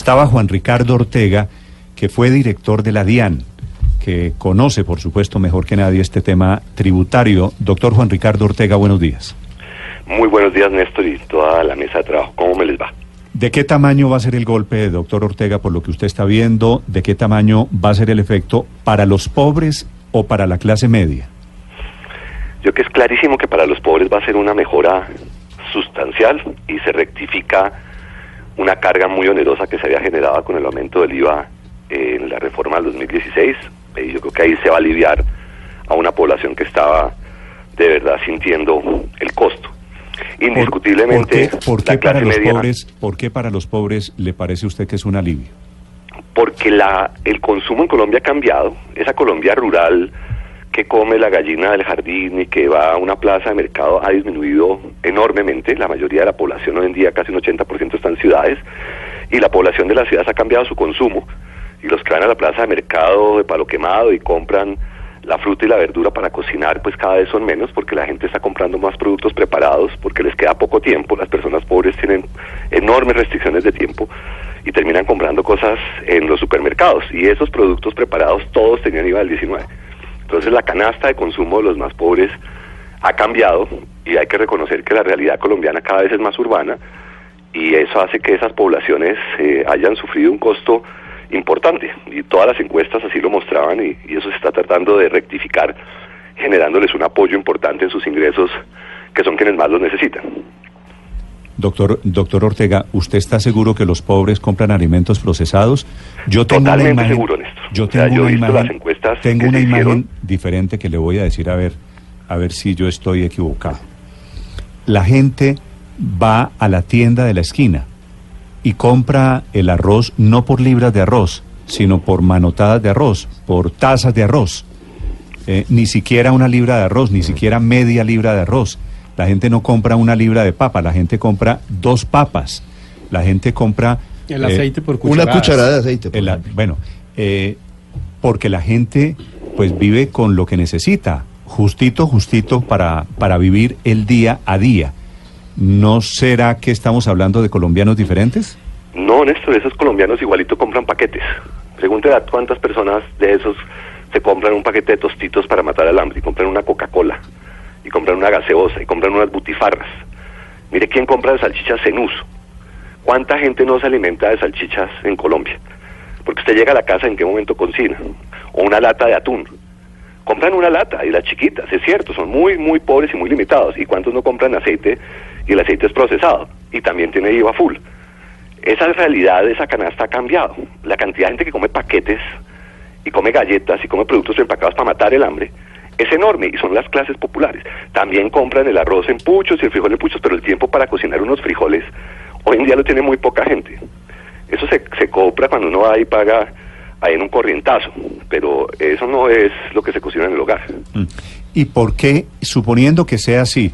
Estaba Juan Ricardo Ortega, que fue director de la DIAN, que conoce, por supuesto, mejor que nadie este tema tributario. Doctor Juan Ricardo Ortega, buenos días. Muy buenos días, Néstor, y toda la mesa de trabajo. ¿Cómo me les va? ¿De qué tamaño va a ser el golpe, doctor Ortega, por lo que usted está viendo? ¿De qué tamaño va a ser el efecto para los pobres o para la clase media? Yo que es clarísimo que para los pobres va a ser una mejora sustancial y se rectifica una carga muy onerosa que se había generado con el aumento del IVA en la reforma del 2016. Y yo creo que ahí se va a aliviar a una población que estaba de verdad sintiendo el costo. Indiscutiblemente, ¿Por, qué, para los pobres, ¿por qué para los pobres le parece a usted que es un alivio? Porque la, el consumo en Colombia ha cambiado. Esa Colombia rural que come la gallina del jardín y que va a una plaza de mercado ha disminuido enormemente. La mayoría de la población hoy en día, casi un 80% está en ciudades, y la población de las ciudades ha cambiado su consumo. Y los que van a la plaza de mercado de palo quemado y compran la fruta y la verdura para cocinar, pues cada vez son menos porque la gente está comprando más productos preparados, porque les queda poco tiempo. Las personas pobres tienen enormes restricciones de tiempo y terminan comprando cosas en los supermercados. Y esos productos preparados todos tenían IVA del 19. Entonces la canasta de consumo de los más pobres ha cambiado y hay que reconocer que la realidad colombiana cada vez es más urbana y eso hace que esas poblaciones eh, hayan sufrido un costo importante y todas las encuestas así lo mostraban y, y, eso se está tratando de rectificar generándoles un apoyo importante en sus ingresos que son quienes más los necesitan. Doctor, doctor Ortega, ¿usted está seguro que los pobres compran alimentos procesados? Yo tengo Totalmente una imagen, seguro, Néstor. Yo tengo o sea, yo una imagen, las encuestas tengo una imagen diferente que le voy a decir a ver, a ver si yo estoy equivocado. La gente va a la tienda de la esquina y compra el arroz no por libras de arroz, sino por manotadas de arroz, por tazas de arroz. Eh, ni siquiera una libra de arroz, ni siquiera media libra de arroz la gente no compra una libra de papa, la gente compra dos papas. La gente compra... El aceite por cucharada. Una cucharada de aceite. bueno, eh, porque la gente pues vive con lo que necesita, justito, justito para, para vivir el día a día. ¿No será que estamos hablando de colombianos diferentes? No, Néstor, esos colombianos igualito compran paquetes. Pregúntele a cuántas personas de esos se compran un paquete de tostitos para matar al hambre y compran una Coca-Cola y compran una gaseosa y compran unas butifarras. Mire quién compra de salchichas en uso. ¿Cuánta gente no se alimenta de salchichas en Colombia? Porque usted llega a la casa en qué momento cocina. O una lata de atún. Compran una lata y las chiquitas, es cierto, son muy, muy pobres y muy limitados. ¿Y cuántos no compran aceite y el aceite es procesado? Y también tiene IVA full. Esa realidad de esa canasta ha cambiado. La cantidad de gente que come paquetes y come galletas y come productos empacados para matar el hambre es enorme y son las clases populares. También compran el arroz en puchos y el frijol en puchos, pero el tiempo para cocinar unos frijoles hoy en día lo tiene muy poca gente. Eso se, se compra cuando uno va y paga ahí en un corrientazo, pero eso no es lo que se cocina en el hogar. Mm. ¿Y por qué, suponiendo que sea así,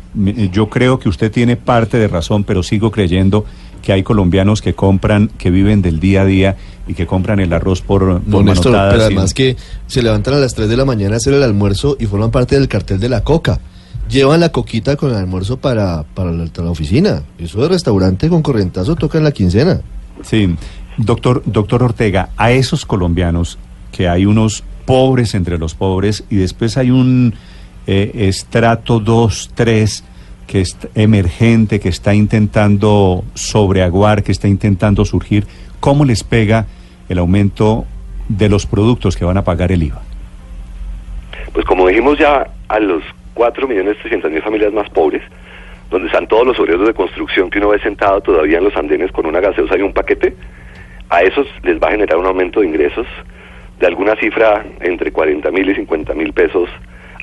yo creo que usted tiene parte de razón, pero sigo creyendo que hay colombianos que compran, que viven del día a día y que compran el arroz por, por no, pero además que se levantan a las 3 de la mañana a hacer el almuerzo y forman parte del cartel de la coca. Llevan la coquita con el almuerzo para, para, la, para la oficina. Eso de restaurante con corrientazo toca en la quincena. Sí, doctor, doctor Ortega, a esos colombianos que hay unos pobres entre los pobres y después hay un eh, estrato 2, 3 que es emergente, que está intentando sobreaguar, que está intentando surgir, ¿cómo les pega el aumento de los productos que van a pagar el IVA? Pues como dijimos ya, a los 4.300.000 familias más pobres, donde están todos los obreros de construcción que uno ve sentado todavía en los andenes con una gaseosa y un paquete, a esos les va a generar un aumento de ingresos de alguna cifra entre 40 mil y 50 mil pesos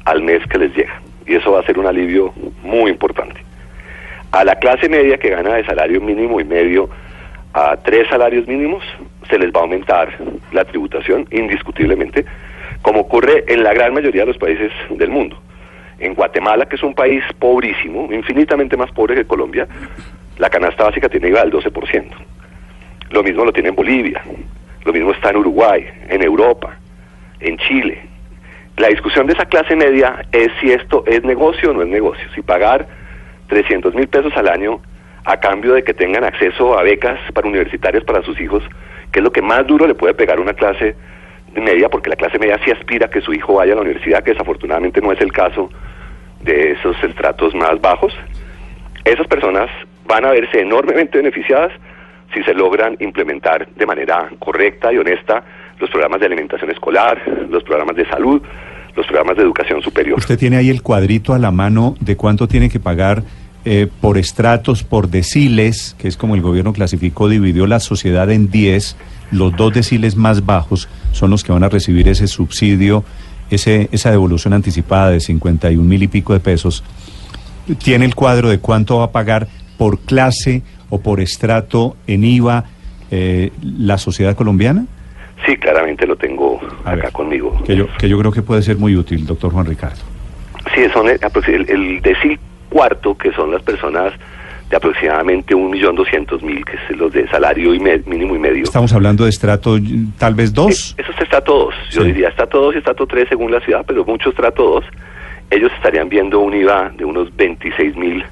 al mes que les llega y eso va a ser un alivio muy importante. A la clase media que gana de salario mínimo y medio a tres salarios mínimos, se les va a aumentar la tributación indiscutiblemente, como ocurre en la gran mayoría de los países del mundo. En Guatemala, que es un país pobrísimo, infinitamente más pobre que Colombia, la canasta básica tiene IVA del 12%. Lo mismo lo tiene en Bolivia, lo mismo está en Uruguay, en Europa, en Chile. La discusión de esa clase media es si esto es negocio o no es negocio, si pagar 300 mil pesos al año a cambio de que tengan acceso a becas para universitarios para sus hijos, que es lo que más duro le puede pegar una clase media, porque la clase media sí aspira a que su hijo vaya a la universidad, que desafortunadamente no es el caso estratos más bajos. Esas personas van a verse enormemente beneficiadas si se logran implementar de manera correcta y honesta los programas de alimentación escolar, los programas de salud, los programas de educación superior. Usted tiene ahí el cuadrito a la mano de cuánto tiene que pagar eh, por estratos, por deciles, que es como el gobierno clasificó, dividió la sociedad en 10, los dos deciles más bajos son los que van a recibir ese subsidio, ese, esa devolución anticipada de 51 mil y pico de pesos. ¿Tiene el cuadro de cuánto va a pagar por clase o por estrato en IVA eh, la sociedad colombiana? Sí, claramente lo tengo acá conmigo. Que yo, que yo creo que puede ser muy útil, doctor Juan Ricardo. Sí, son el, el, el decil cuarto, que son las personas de aproximadamente un millón doscientos mil, que es los de salario y mínimo y medio. Estamos hablando de estrato tal vez dos. eso es estrato dos, yo diría estrato dos y estrato tres según la ciudad, pero mucho estrato dos. Ellos estarían viendo un IVA de unos 26 mil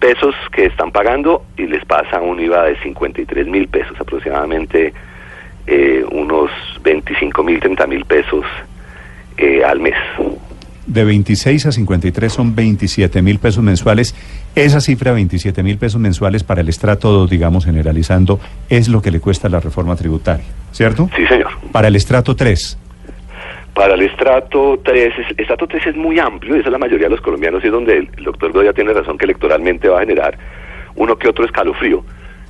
pesos que están pagando y les pasa un IVA de 53 mil pesos, aproximadamente eh, unos 25 mil, 30 mil pesos eh, al mes de 26 a 53 son 27 mil pesos mensuales. Esa cifra, 27 mil pesos mensuales para el estrato 2, digamos, generalizando, es lo que le cuesta la reforma tributaria, ¿cierto? Sí, señor. Para el estrato 3. Para el estrato 3, el estrato 3 es muy amplio, y esa es la mayoría de los colombianos, y es donde el, doctor Goya tiene razón que electoralmente va a generar uno que otro escalofrío.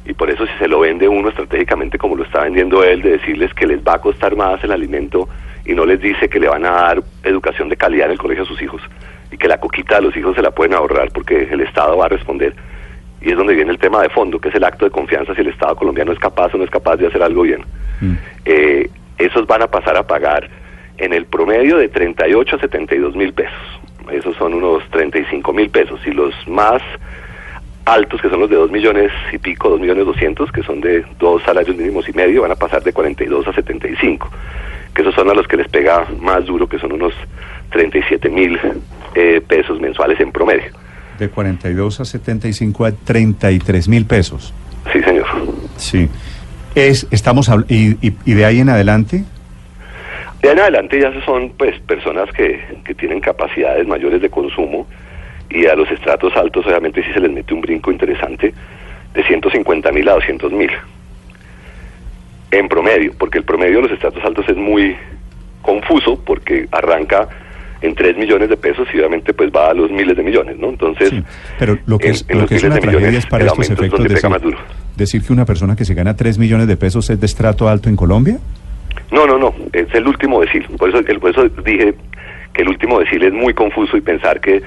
Y por eso si se lo vende uno estratégicamente como lo está vendiendo él, de decirles que les va a costar más el alimento y no les dice que le van a dar educación de calidad en el colegio a sus hijos y que la coquita de los hijos se la pueden ahorrar porque el Estado va a responder. Y es donde viene el tema de fondo, que es el acto de confianza si el Estado colombiano es capaz o no es capaz de hacer algo bien. Mm. Eh, esos van a pasar a pagar en el promedio de 38 a 72 mil pesos. Esos son unos 35 mil pesos. Y los más altos, que son los de 2 millones y pico, 2 millones 200, que son de dos salarios mínimos y medio, van a pasar de 42 a 75 que esos son a los que les pega más duro, que son unos 37 mil eh, pesos mensuales en promedio. De 42 a 75 a 33 mil pesos. Sí, señor. Sí. Es, estamos y, y, de ahí en adelante. De ahí en adelante ya son pues personas que, que tienen capacidades mayores de consumo y a los estratos altos obviamente sí se les mete un brinco interesante de 150 mil a 200 mil en promedio, porque el promedio de los estratos altos es muy confuso porque arranca en 3 millones de pesos y obviamente pues va a los miles de millones, ¿no? Entonces, pero lo que es, lo que es una tragedia es para estos efectos decir, decir que una persona que se gana 3 millones de pesos es de estrato alto en Colombia? No, no, no, es el último decil. Por eso, por eso dije que el último decil es muy confuso y pensar que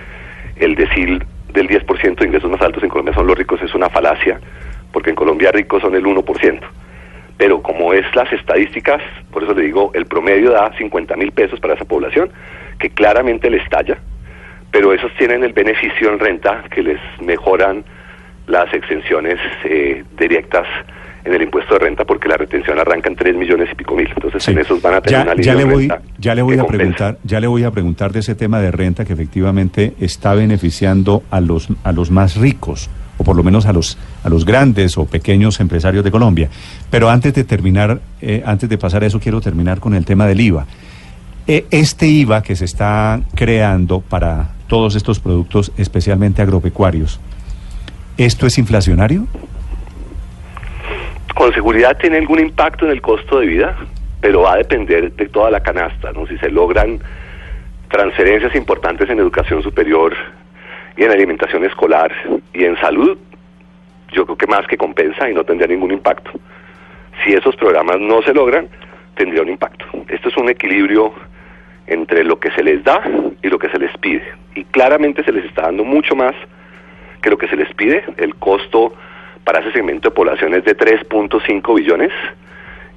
el decil del 10% de ingresos más altos en Colombia son los ricos es una falacia, porque en Colombia ricos son el 1% pero como es las estadísticas, por eso le digo, el promedio da 50 mil pesos para esa población, que claramente les estalla, pero esos tienen el beneficio en renta que les mejoran las exenciones eh, directas en el impuesto de renta porque la retención arranca en 3 millones y pico mil. Entonces en esos van a tener una línea ya le voy, ya le voy a preguntar, ya le voy a preguntar de ese tema de renta que efectivamente está beneficiando a los a los más ricos o por lo menos a los, a los grandes o pequeños empresarios de Colombia. Pero antes de terminar, eh, antes de pasar a eso, quiero terminar con el tema del IVA. Eh, este IVA que se está creando para todos estos productos, especialmente agropecuarios, ¿esto es inflacionario? Con seguridad tiene algún impacto en el costo de vida, pero va a depender de toda la canasta, ¿no? Si se logran transferencias importantes en educación superior, y en alimentación escolar y en salud, yo creo que más que compensa y no tendría ningún impacto. Si esos programas no se logran, tendría un impacto. Esto es un equilibrio entre lo que se les da y lo que se les pide. Y claramente se les está dando mucho más que lo que se les pide. El costo para ese segmento de población es de 3.5 billones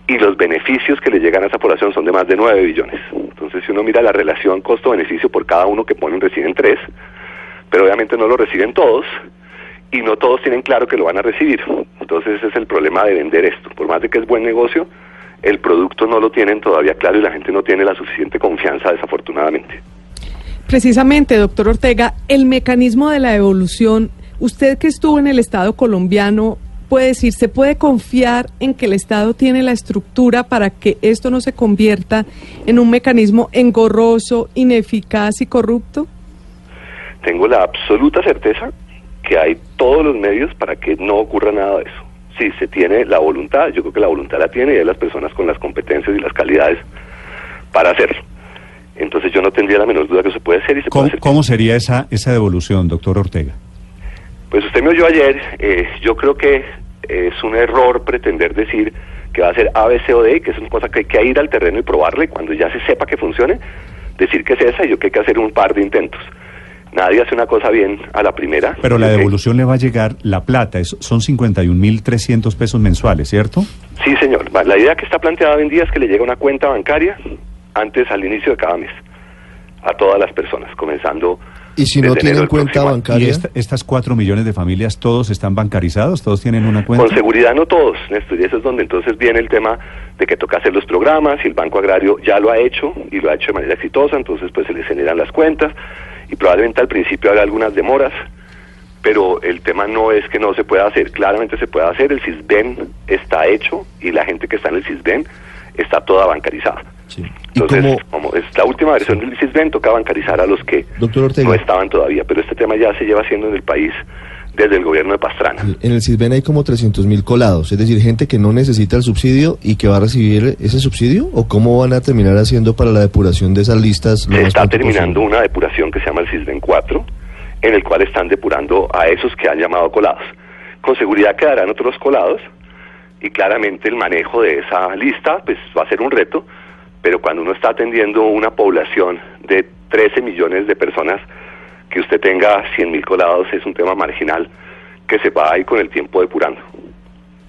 y los beneficios que le llegan a esa población son de más de 9 billones. Entonces, si uno mira la relación costo-beneficio por cada uno que ponen, reciben 3, pero obviamente no lo reciben todos y no todos tienen claro que lo van a recibir. Entonces, ese es el problema de vender esto. Por más de que es buen negocio, el producto no lo tienen todavía claro y la gente no tiene la suficiente confianza, desafortunadamente. Precisamente, doctor Ortega, el mecanismo de la evolución, usted que estuvo en el Estado colombiano, puede decir, ¿se puede confiar en que el Estado tiene la estructura para que esto no se convierta en un mecanismo engorroso, ineficaz y corrupto? Tengo la absoluta certeza que hay todos los medios para que no ocurra nada de eso. Si se tiene la voluntad, yo creo que la voluntad la tiene y hay las personas con las competencias y las calidades para hacerlo. Entonces yo no tendría la menor duda que se puede hacer y se ¿Cómo, puede hacer. ¿Cómo sería esa, esa devolución, doctor Ortega? Pues usted me oyó ayer, eh, yo creo que es un error pretender decir que va a ser A, B, C o D, que es una cosa que hay que ir al terreno y probarle cuando ya se sepa que funcione, decir que es esa y yo creo que hay que hacer un par de intentos. Nadie hace una cosa bien a la primera. Pero la devolución le va a llegar la plata, es, son 51.300 pesos mensuales, ¿cierto? Sí, señor. La idea que está planteada hoy en día es que le llegue una cuenta bancaria antes al inicio de cada mes a todas las personas, comenzando ¿Y si no tienen cuenta bancaria? ¿Y estas cuatro millones de familias, todos están bancarizados? ¿Todos tienen una cuenta? Con seguridad no todos, Néstor, y eso es donde entonces viene el tema de que toca hacer los programas y el Banco Agrario ya lo ha hecho y lo ha hecho de manera exitosa, entonces pues se les generan las cuentas y probablemente al principio haga algunas demoras, pero el tema no es que no se pueda hacer, claramente se puede hacer, el CISBEN está hecho y la gente que está en el CISBEN está toda bancarizada. Entonces, como es la última versión del CISBEN, toca bancarizar a los que no estaban todavía, pero este tema ya se lleva haciendo en el país desde el gobierno de Pastrana. En el CISBEN hay como 300 mil colados, es decir, gente que no necesita el subsidio y que va a recibir ese subsidio, o cómo van a terminar haciendo para la depuración de esas listas. se está terminando una depuración que se llama el CISBEN 4, en el cual están depurando a esos que han llamado colados. Con seguridad quedarán otros colados y claramente el manejo de esa lista pues va a ser un reto pero cuando uno está atendiendo una población de 13 millones de personas, que usted tenga 100 mil colados es un tema marginal que se va ahí con el tiempo depurando.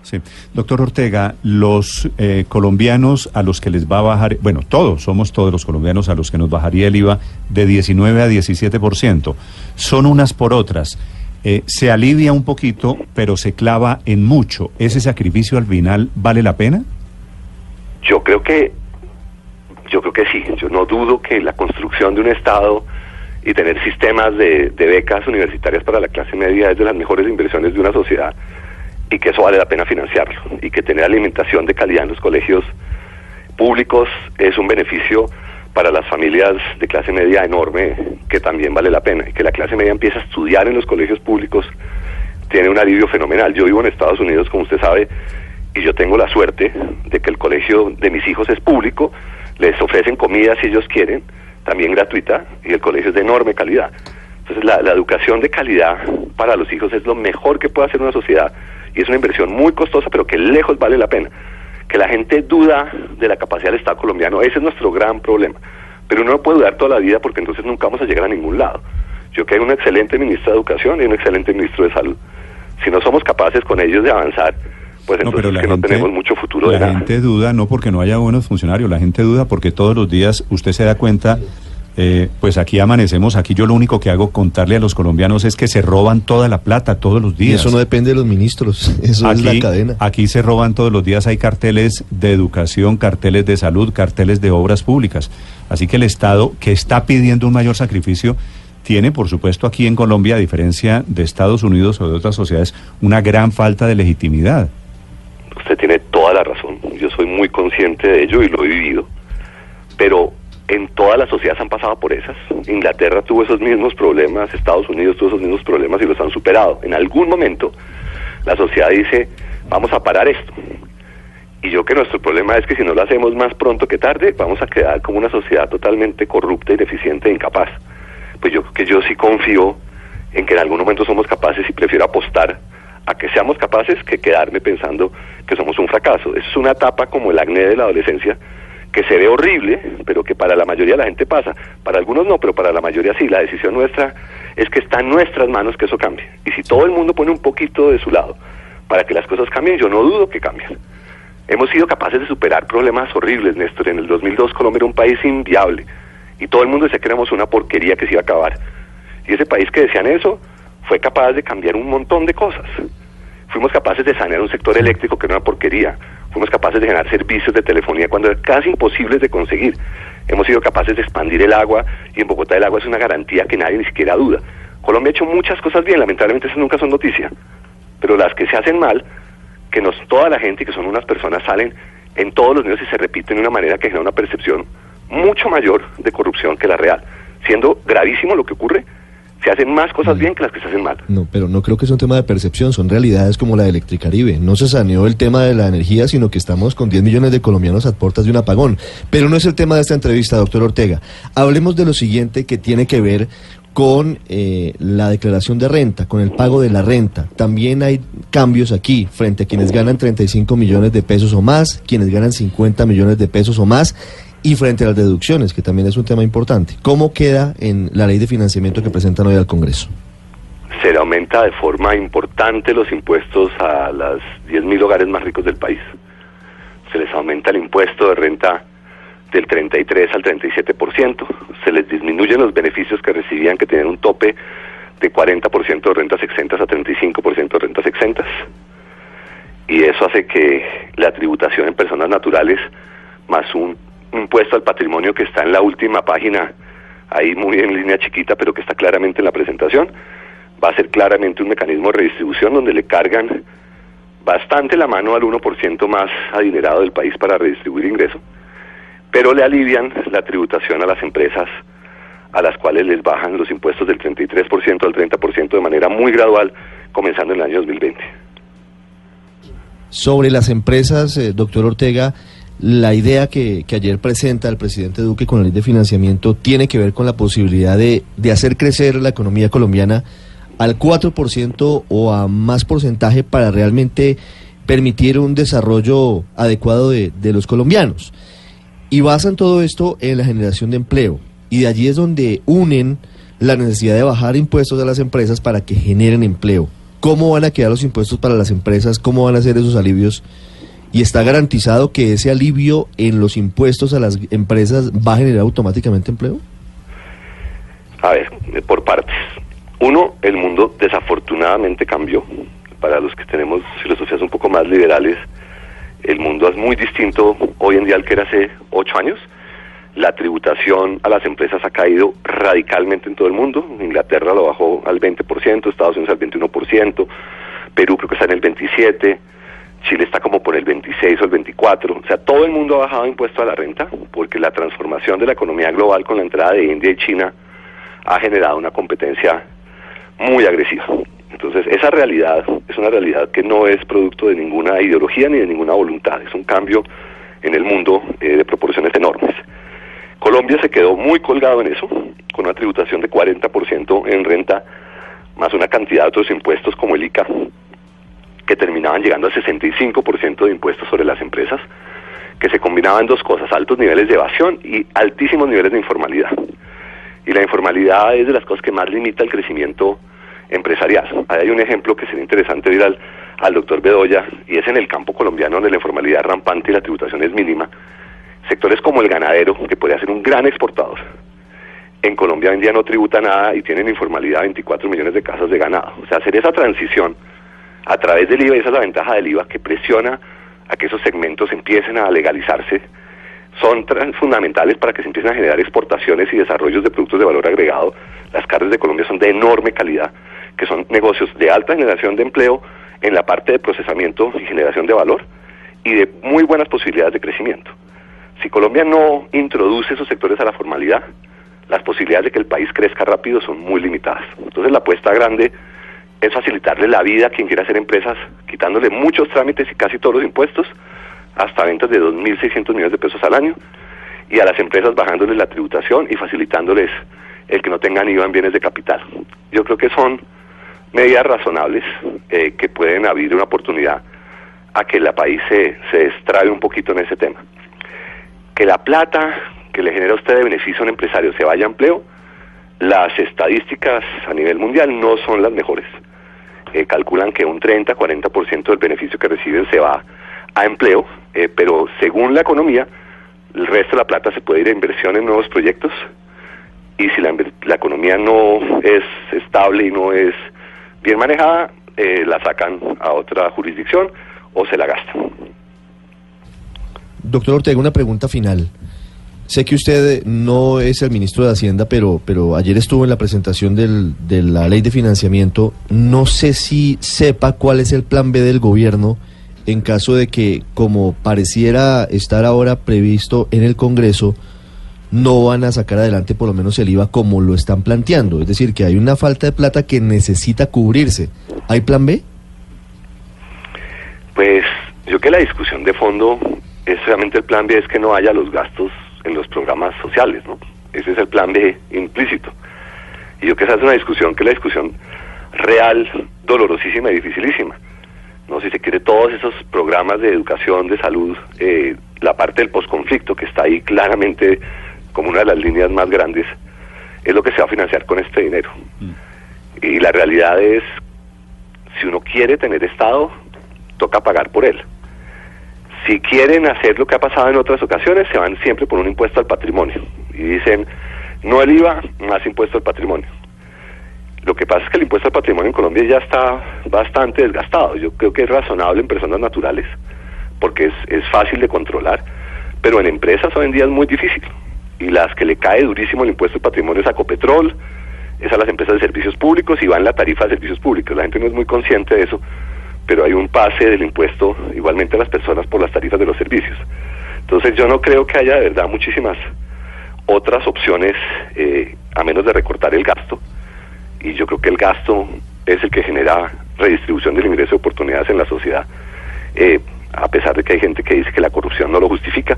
Sí. Doctor Ortega, los eh, colombianos a los que les va a bajar, bueno, todos, somos todos los colombianos a los que nos bajaría el IVA de 19 a 17%, son unas por otras. Eh, se alivia un poquito, pero se clava en mucho. ¿Ese sacrificio al final vale la pena? Yo creo que yo creo que sí, yo no dudo que la construcción de un Estado y tener sistemas de, becas universitarias para la clase media es de las mejores inversiones de una sociedad y que eso vale la pena financiarlo y que tener alimentación de calidad en los colegios públicos es un beneficio para las familias de clase media enorme que también vale la pena y que la clase media empiece a estudiar en los colegios públicos tiene un alivio fenomenal. Yo vivo en Estados Unidos, como usted sabe, y yo tengo la suerte de que el colegio de mis hijos es público les ofrecen comida si ellos quieren, también gratuita, y el colegio es de enorme calidad. Entonces la, educación de calidad para los hijos es lo mejor que puede hacer una sociedad y es una inversión muy costosa, pero que lejos vale la pena. Que la gente duda de la capacidad del Estado colombiano, ese es nuestro gran problema. Pero uno no puede dudar toda la vida porque entonces nunca vamos a llegar a ningún lado. Yo que hay un excelente ministro de Educación y un excelente ministro de Salud. Si no somos capaces con ellos de avanzar, pues no, pero la que no tenemos mucho futuro la gente duda no porque no haya buenos funcionarios, la gente duda porque todos los días usted se da cuenta, eh, pues aquí amanecemos, aquí yo lo único que hago contarle a los colombianos es que se roban toda la plata todos los días. eso no depende de los ministros, eso es la cadena. Aquí se roban todos los días, hay carteles de educación, carteles de salud, carteles de obras públicas. Así que el Estado que está pidiendo un mayor sacrificio tiene, por supuesto, aquí en Colombia, a diferencia de Estados Unidos o de otras sociedades, una gran falta de legitimidad usted tiene toda la razón. Yo soy muy consciente de ello y lo he vivido. Pero en todas las sociedades han pasado por esas. Inglaterra tuvo esos mismos problemas, Estados Unidos tuvo esos mismos problemas y los han superado. En algún momento la sociedad dice, vamos a parar esto. Y yo que nuestro problema es que si no lo hacemos más pronto que tarde, vamos a quedar como una sociedad totalmente corrupta, ineficiente e incapaz. Pues yo que yo sí confío en que en algún momento somos capaces y prefiero apostar a que seamos capaces que quedarme pensando que somos un fracaso. Es una etapa como el acné de la adolescencia que se ve horrible, pero que para la mayoría de la gente pasa. Para algunos no, pero para la mayoría sí. La decisión nuestra es que está en nuestras manos que eso cambie. Y si todo el mundo pone un poquito de su lado para que las cosas cambien, yo no dudo que cambien. Hemos sido capaces de superar problemas horribles, Néstor. En el 2002 Colombia era un país inviable y todo el mundo decía que éramos una porquería que se iba a acabar. Y ese país que decían eso fue capaz de cambiar un montón de cosas. Fuimos capaces de sanear un sector eléctrico que era una porquería. Fuimos capaces de generar servicios de telefonía cuando eran casi imposibles de conseguir. Hemos sido capaces de expandir el agua y en Bogotá el agua es una garantía que nadie ni siquiera duda. Colombia ha hecho muchas cosas bien, lamentablemente esas nunca son noticia. Pero las que se hacen mal que nos, toda la gente que son unas personas salen en todos los medios y se repiten de una manera que genera una percepción mucho mayor de corrupción que la real. Siendo gravísimo lo que ocurre, se hacen más cosas mm. bien que las que se hacen mal. No, pero no creo que sea un tema de percepción, son realidades como la de Electricaribe. No se saneó el tema de la energía, sino que estamos con 10 millones de colombianos a puertas de un apagón. Pero no es el tema de esta entrevista, doctor Ortega. Hablemos de lo siguiente que tiene que ver con eh, la declaración de renta, con el pago de la renta. También hay cambios aquí frente a quienes ganan 35 millones de pesos o más, quienes ganan 50 millones de pesos o más y frente a las deducciones, que también es un tema importante. ¿Cómo queda en la ley de financiamiento que presentan hoy al Congreso? Se le aumenta de forma importante los impuestos a las 10.000 hogares más ricos del país. Se les aumenta el impuesto de renta del 33 al 37%, se les disminuyen los beneficios que recibían que tenían un tope de 40% de rentas exentas a 35% de rentas exentas. Y eso hace que la tributación en personas naturales más un impuesto al patrimonio que está en la última página, ahí muy en línea chiquita, pero que está claramente en la presentación, va a ser claramente un mecanismo de redistribución donde le cargan bastante la mano al 1% más adinerado del país para redistribuir ingresos pero le alivian la tributación a las empresas a las cuales les bajan los impuestos del 33% al 30% de manera muy gradual, comenzando en el año 2020. Sobre las empresas, eh, doctor Ortega, la idea que, que, ayer presenta el presidente Duque con la ley de financiamiento tiene que ver con la posibilidad de, de hacer crecer la economía colombiana al 4% o a más porcentaje para realmente permitir un desarrollo adecuado de, de los colombianos. Y basan todo esto en la generación de empleo. Y de allí es donde unen la necesidad de bajar impuestos a las empresas para que generen empleo. ¿Cómo van a quedar los impuestos para las empresas? ¿Cómo van a ser esos alivios? ¿Y está garantizado que ese alivio en los impuestos a las empresas va a generar automáticamente empleo? A ver, por partes. Uno, el mundo desafortunadamente cambió. Para los que tenemos filosofías un poco más liberales, el mundo es muy distinto hoy en día al que era hace ocho años. La tributación a las empresas ha caído radicalmente en todo el mundo. Inglaterra lo bajó al 20%, Estados Unidos al 21%, Perú creo que está en el 27%, Chile está como por el 26 o el 24. O sea, todo el mundo ha bajado impuesto a la renta porque la transformación de la economía global con la entrada de India y China ha generado una competencia muy agresiva. Entonces, esa realidad es una realidad que no es producto de ninguna ideología ni de ninguna voluntad, es un cambio en el mundo eh, de proporciones enormes. Colombia se quedó muy colgado en eso, con una tributación de 40% en renta, más una cantidad de otros impuestos como el ICA, que terminaban llegando al 65% de impuestos sobre las empresas, que se combinaban dos cosas, altos niveles de evasión y altísimos niveles de informalidad. Y la informalidad es de las cosas que más limita el crecimiento empresarial. hay un ejemplo que sería interesante ir al, al doctor Bedoya, y es en el campo colombiano donde la informalidad es rampante y la tributación es mínima. Sectores como el ganadero, que podría ser un gran exportador, en Colombia hoy en día no tributa nada y tienen informalidad 24 millones de casas de ganado. O sea, hacer esa transición a través del IVA, esa es la ventaja del IVA, que presiona a que esos segmentos empiecen a legalizarse, son fundamentales para que se empiecen a generar exportaciones y desarrollos de productos de valor agregado. Las carnes de Colombia son de enorme calidad que son negocios de alta generación de empleo en la parte de procesamiento y generación de valor y de muy buenas posibilidades de crecimiento. Si Colombia no introduce esos sectores a la formalidad, las posibilidades de que el país crezca rápido son muy limitadas. Entonces la apuesta grande es facilitarle la vida a quien quiera hacer empresas, quitándole muchos trámites y casi todos los impuestos, hasta ventas de 2.600 millones de pesos al año, y a las empresas bajándoles la tributación y facilitándoles el que no tengan IVA en bienes de capital. Yo creo que son medidas razonables eh, que pueden abrir una oportunidad a que el país se, se extrae un poquito en ese tema. Que la plata que le genera a usted de beneficio a un empresario se vaya a empleo, las estadísticas a nivel mundial no son las mejores. Eh, calculan que un 30-40% del beneficio que reciben se va a empleo, eh, pero según la economía, el resto de la plata se puede ir a inversión en nuevos proyectos y si la, economía no es estable y no es bien manejada, eh, la sacan a otra jurisdicción o se la gastan. Doctor Ortega, una pregunta final. Sé que usted no es el ministro de Hacienda, pero, pero ayer estuvo en la presentación del, de la ley de financiamiento. No sé si sepa cuál es el plan B del gobierno en caso de que, como pareciera estar ahora previsto en el Congreso, no van a sacar adelante por lo menos el IVA como lo están planteando. Es decir, que hay una falta de plata que necesita cubrirse. ¿Hay plan B? Pues yo que la discusión de fondo es realmente el plan B es que no haya los gastos en los programas sociales, ¿no? Ese es el plan B implícito. Y yo que esa es una discusión que es la discusión real, dolorosísima y dificilísima. No, si se quiere todos esos programas de educación, de salud, eh, la parte del posconflicto que está ahí claramente como una de las líneas más grandes, es lo que se va a financiar con este dinero. Mm. Y la realidad es, si uno quiere tener Estado, toca pagar por él si quieren hacer lo que ha pasado en otras ocasiones, se van siempre por un impuesto al patrimonio. Y dicen, no el IVA, más impuesto al patrimonio. Lo que pasa es que el impuesto al patrimonio en Colombia ya está bastante desgastado. Yo creo que es razonable en personas naturales, porque es, es fácil de controlar, pero en empresas hoy en día es muy difícil. Y las que le cae durísimo el impuesto al patrimonio es a Copetrol, es a las empresas de servicios públicos y va en la tarifa de servicios públicos. La gente no es muy consciente de eso pero hay un pase del impuesto igualmente a las personas por las tarifas de los servicios. Entonces yo no creo que haya de verdad muchísimas otras opciones eh, a menos de recortar el gasto y yo creo que el gasto es el que genera redistribución del ingreso de oportunidades en la sociedad. Eh, a pesar de que hay gente que dice que la corrupción no lo justifica,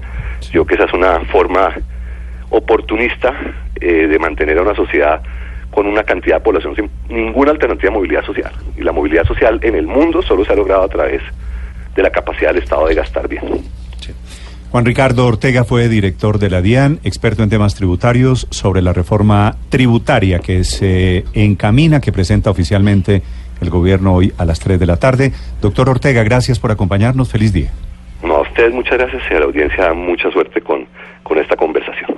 yo creo que esa es una forma oportunista eh, de mantener a una sociedad con una cantidad de población sin ninguna alternativa de movilidad social. Y la movilidad social en el mundo solo se ha logrado a través de la capacidad del Estado de gastar bien. Juan Ricardo Ortega fue director de la DIAN, experto en temas tributarios sobre la reforma tributaria que se encamina, que presenta oficialmente el gobierno hoy a las 3 de la tarde. Doctor Ortega, gracias por acompañarnos. Feliz día. No, a ustedes muchas gracias y a la audiencia mucha suerte con, con esta conversación.